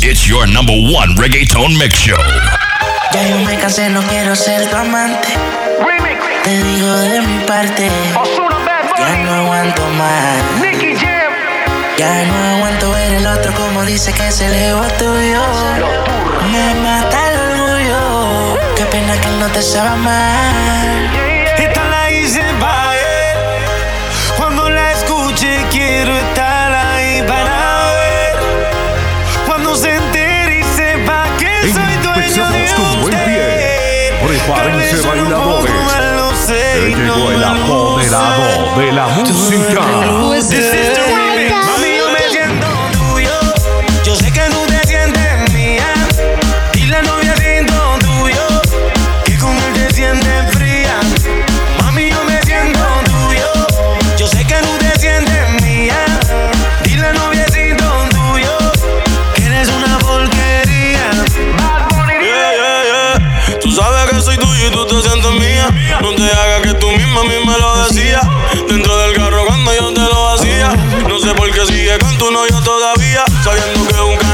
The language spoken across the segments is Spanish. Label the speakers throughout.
Speaker 1: It's your number one reggaeton mix show.
Speaker 2: Ya yo me cansé, no quiero ser tu amante. Remix. Te digo de mi parte. Ya no aguanto más. Nicky Jam. Ya no aguanto ver el otro como dice que es el ego tuyo. Me mata el orgullo. Qué pena que no te
Speaker 3: sepa más. transparentes
Speaker 4: bailadores. Llegó el apoderado de la música.
Speaker 3: Pues este yo todavía, sabiendo que un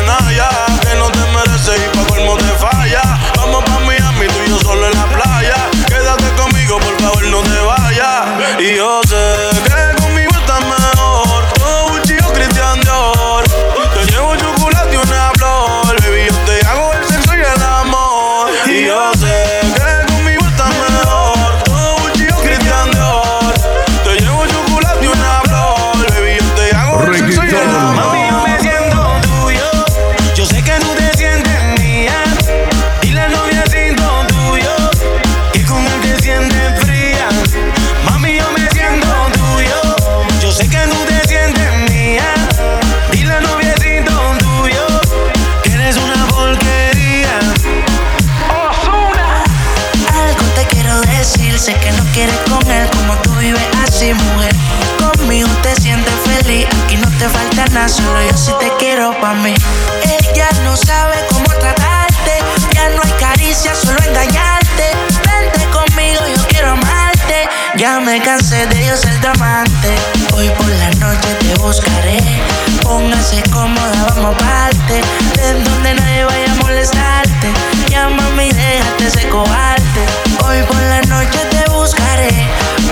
Speaker 2: cómoda, vamos a parte. De donde nadie vaya a molestarte. Llámame y déjate ese cobarde. Hoy por la noche te buscaré.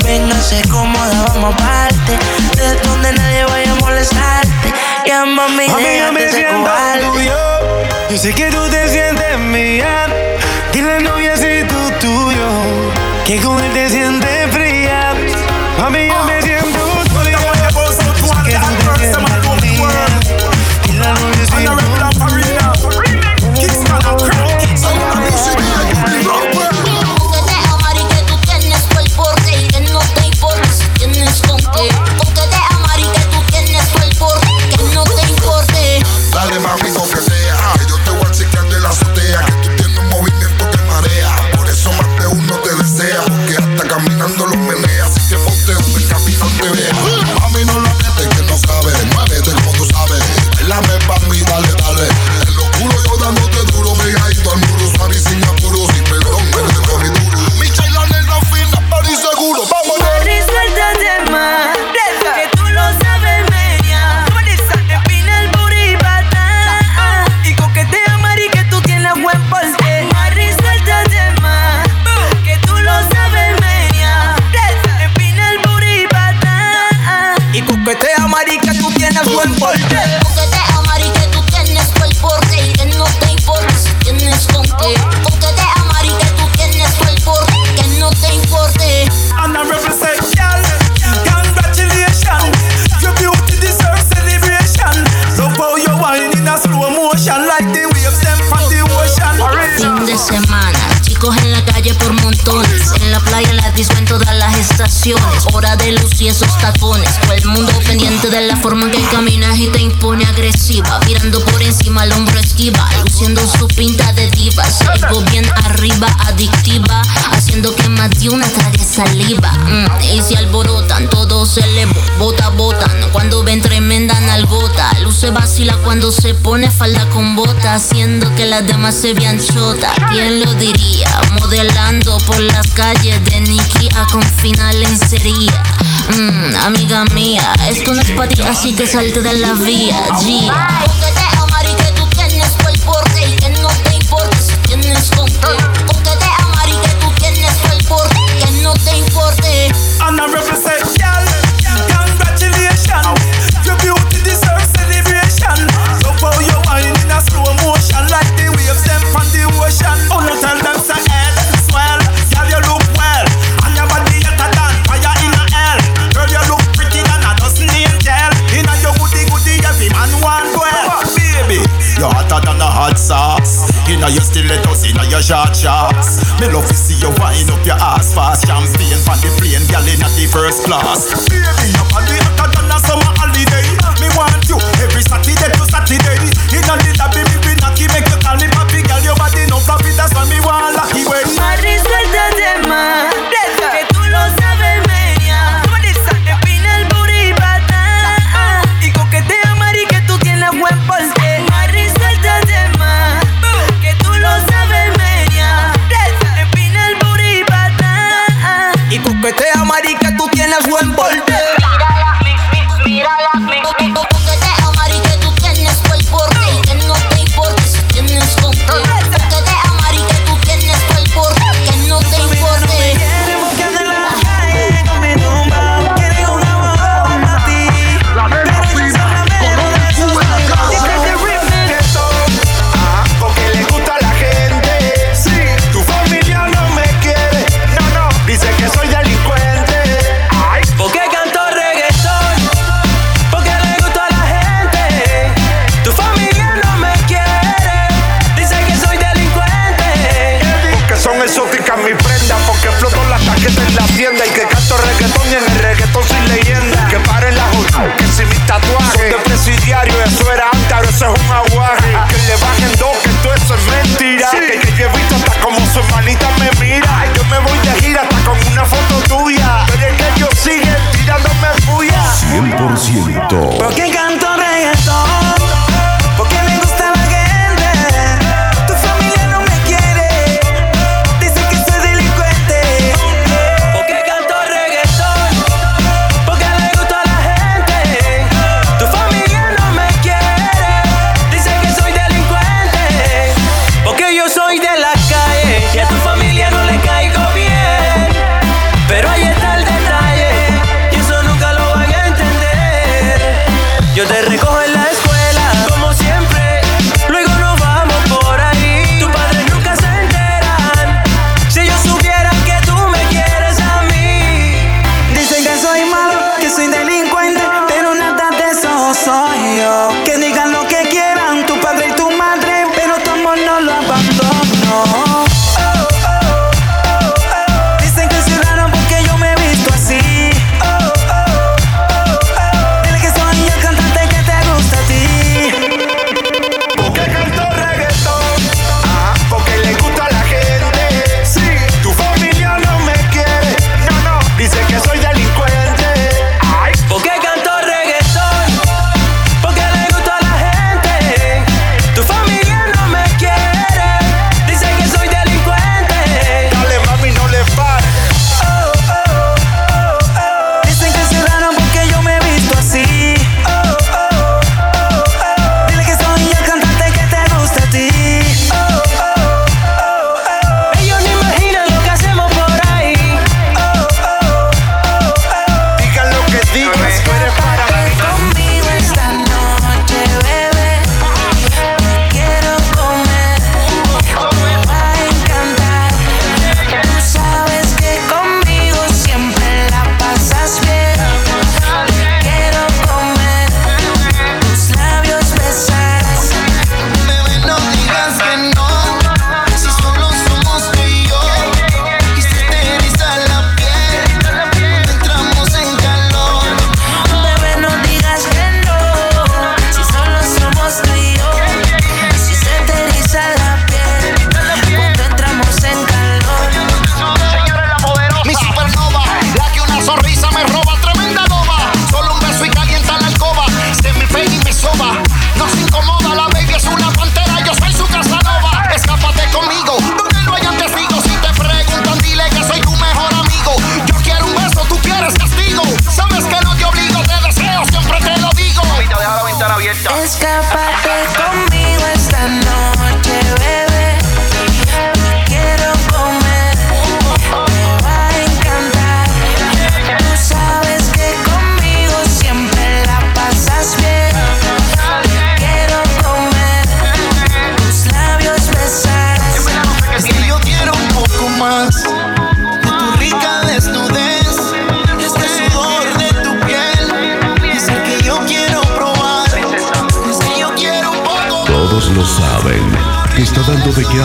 Speaker 2: Véngase cómoda, vamos a parte. De donde nadie vaya a molestarte. Llámame
Speaker 3: y a
Speaker 2: déjate
Speaker 3: me
Speaker 2: ese cobarde.
Speaker 3: Tuyo. Yo sé que tú te sientes mía. Dile novia si tú tuyo. Que con él te sientes
Speaker 5: disco en todas las estaciones. Hora de luz y esos tacones. Todo el mundo pendiente de la forma en que caminas y te impone agresiva. Mirando por encima el hombro esquiva. Luciendo su pinta de diva. Salgo bien arriba, adictiva. Haciendo que más de una trague saliva. Mm, y si alborotan, todos se le bota, botan. Cuando ven tremenda nalgota. Luz se vacila cuando se pone falda con bota. Haciendo que las demás se vean chota. ¿Quién lo diría? Modelando por las calles de maniquí a confinar lencería. Mm, amiga mía, esto no es para ti, así que salte de la vía. G.
Speaker 6: on the plane, girl in the first class. Baby, your body hotter than a summer holiday. Me want you every Saturday.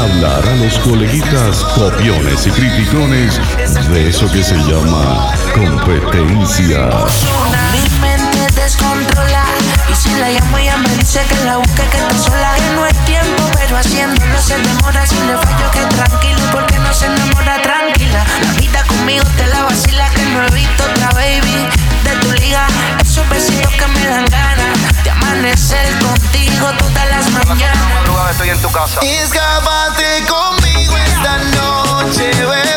Speaker 4: Hablar a los coleguitas copiones y criticones de eso que se llama competencia.
Speaker 2: Mi mente descontrola Y si la llamo ella me dice que la busque que está sola Que no es tiempo pero haciéndolo se demora Si le fallo que tranquilo porque no se enamora tranquila
Speaker 7: Estoy en tu casa.
Speaker 8: Escápate conmigo esta noche, bebé.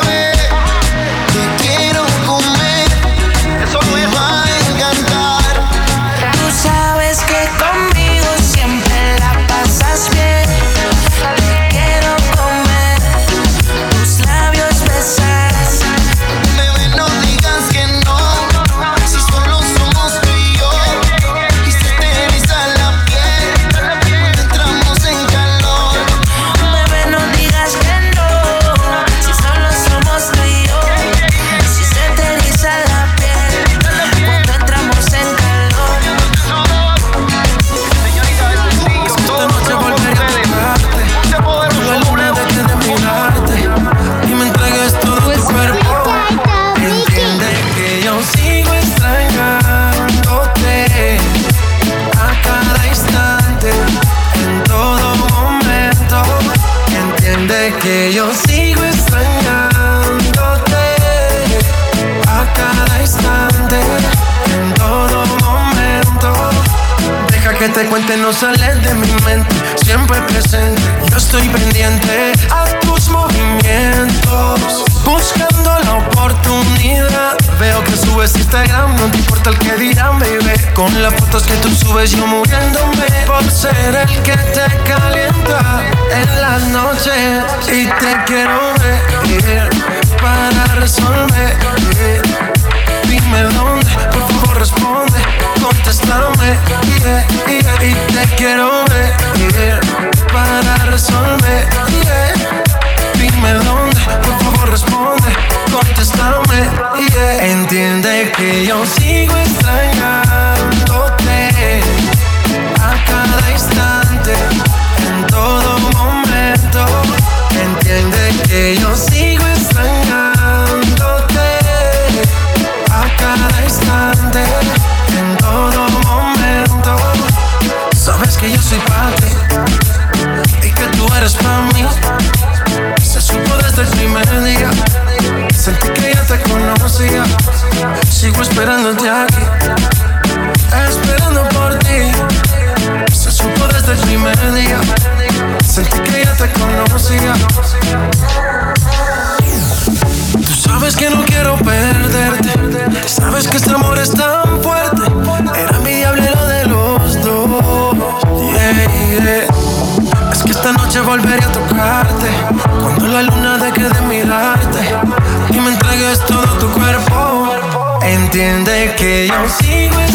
Speaker 9: Deja que te cuente, no sales de mi mente. Siempre presente, yo estoy pendiente a tus movimientos. Buscando la oportunidad. Veo que subes Instagram, no te importa el que dirán, baby. Con las fotos que tú subes, yo muriéndome por ser el que te calienta en las noches. Y te quiero ver para resolver. Dime dónde, por favor responde, contéstame yeah, yeah, y te quiero ver yeah, para resolver. Dime dónde, por favor responde, contéstame. yeah. Entiende que yo sigo extrañándote a cada instante, en todo momento. Entiende que yo sigo Entiende que yo sigo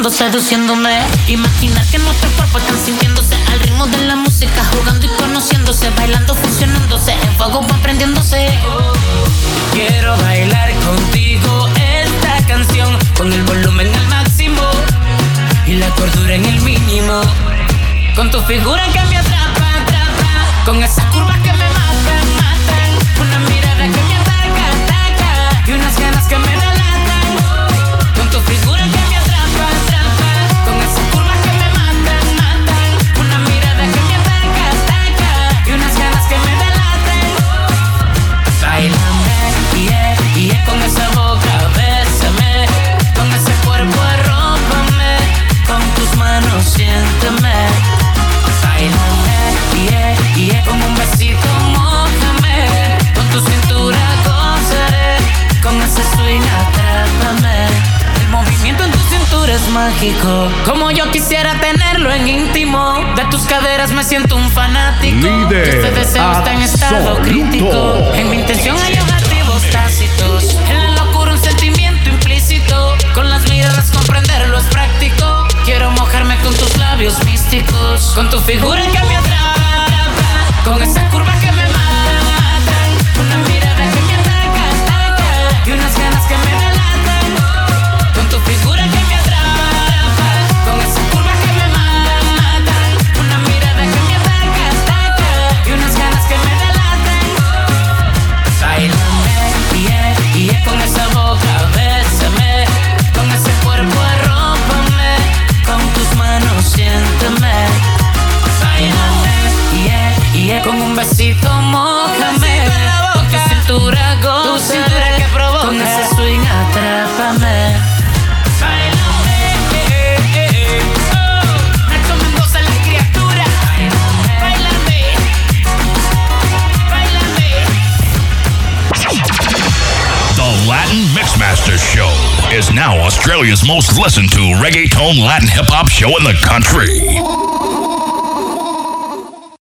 Speaker 10: bailando, seduciéndome. Imaginar que nuestros cuerpos están sintiéndose al ritmo de la música, jugando y conociéndose, bailando, funcionándose, en fuego va prendiéndose. Quiero bailar contigo esta canción, con el volumen al máximo y la cordura en el mínimo. Con tu figura que me atrapa, atrapa, con esas curvas que me Como yo quisiera tenerlo en íntimo. De tus caderas me siento un fanático.
Speaker 4: Líder
Speaker 10: este deseo está en estado crítico. En mi intención hay objetivos tácitos. En la locura un sentimiento implícito. Con las miradas comprenderlo es práctico. Quiero mojarme con tus labios místicos. Con tu figura que me atrapa. Con esa
Speaker 1: Australia's most listened to reggaeton Latin hip hop show in the country.